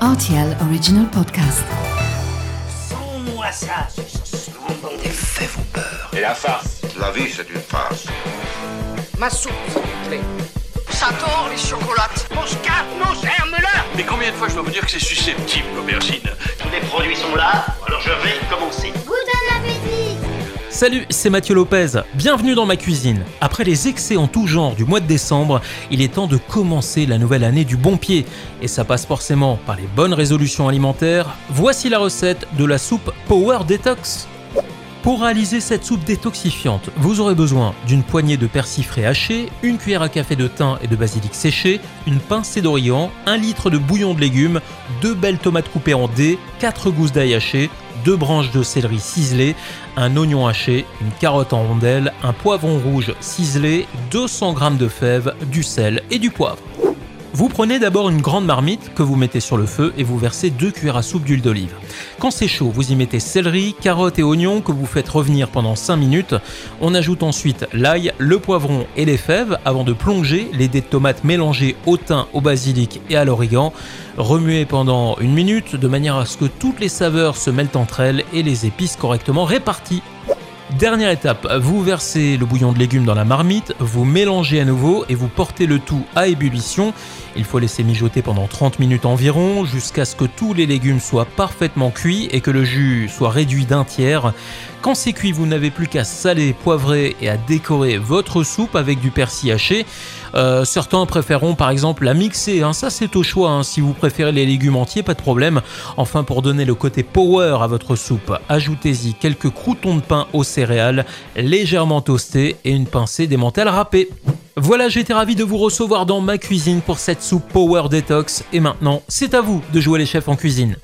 RTL Original Podcast. Sans-moi ça, Les faits vous peur. Et la farce La vie, c'est une farce. Ma soupe, s'il vous plaît. Ça tord les chocolates. Mon scarpe, mon germe-là Mais combien de fois je dois vous dire que c'est susceptible, l'aubergine Salut, c'est Mathieu Lopez. Bienvenue dans ma cuisine. Après les excès en tout genre du mois de décembre, il est temps de commencer la nouvelle année du bon pied. Et ça passe forcément par les bonnes résolutions alimentaires. Voici la recette de la soupe Power Detox. Pour réaliser cette soupe détoxifiante, vous aurez besoin d'une poignée de persil frais haché, une cuillère à café de thym et de basilic séché, une pincée d'origan, un litre de bouillon de légumes, deux belles tomates coupées en dés, quatre gousses d'ail haché, deux branches de céleri ciselées, un oignon haché, une carotte en rondelles, un poivron rouge ciselé, 200 g de fèves, du sel et du poivre. Vous prenez d'abord une grande marmite que vous mettez sur le feu et vous versez 2 cuillères à soupe d'huile d'olive. Quand c'est chaud, vous y mettez céleri, carottes et oignons que vous faites revenir pendant 5 minutes. On ajoute ensuite l'ail, le poivron et les fèves avant de plonger les dés de tomates mélangés au thym, au basilic et à l'origan. Remuez pendant une minute de manière à ce que toutes les saveurs se mêlent entre elles et les épices correctement réparties. Dernière étape, vous versez le bouillon de légumes dans la marmite, vous mélangez à nouveau et vous portez le tout à ébullition. Il faut laisser mijoter pendant 30 minutes environ jusqu'à ce que tous les légumes soient parfaitement cuits et que le jus soit réduit d'un tiers. Quand c'est cuit, vous n'avez plus qu'à saler, poivrer et à décorer votre soupe avec du persil haché. Euh, certains préféreront par exemple la mixer, hein. ça c'est au choix, hein. si vous préférez les légumes entiers, pas de problème. Enfin pour donner le côté power à votre soupe, ajoutez-y quelques croutons de pain aux céréales, légèrement toastés et une pincée d'émental râpé. Voilà, j'étais ravi de vous recevoir dans ma cuisine pour cette soupe Power Detox et maintenant c'est à vous de jouer les chefs en cuisine.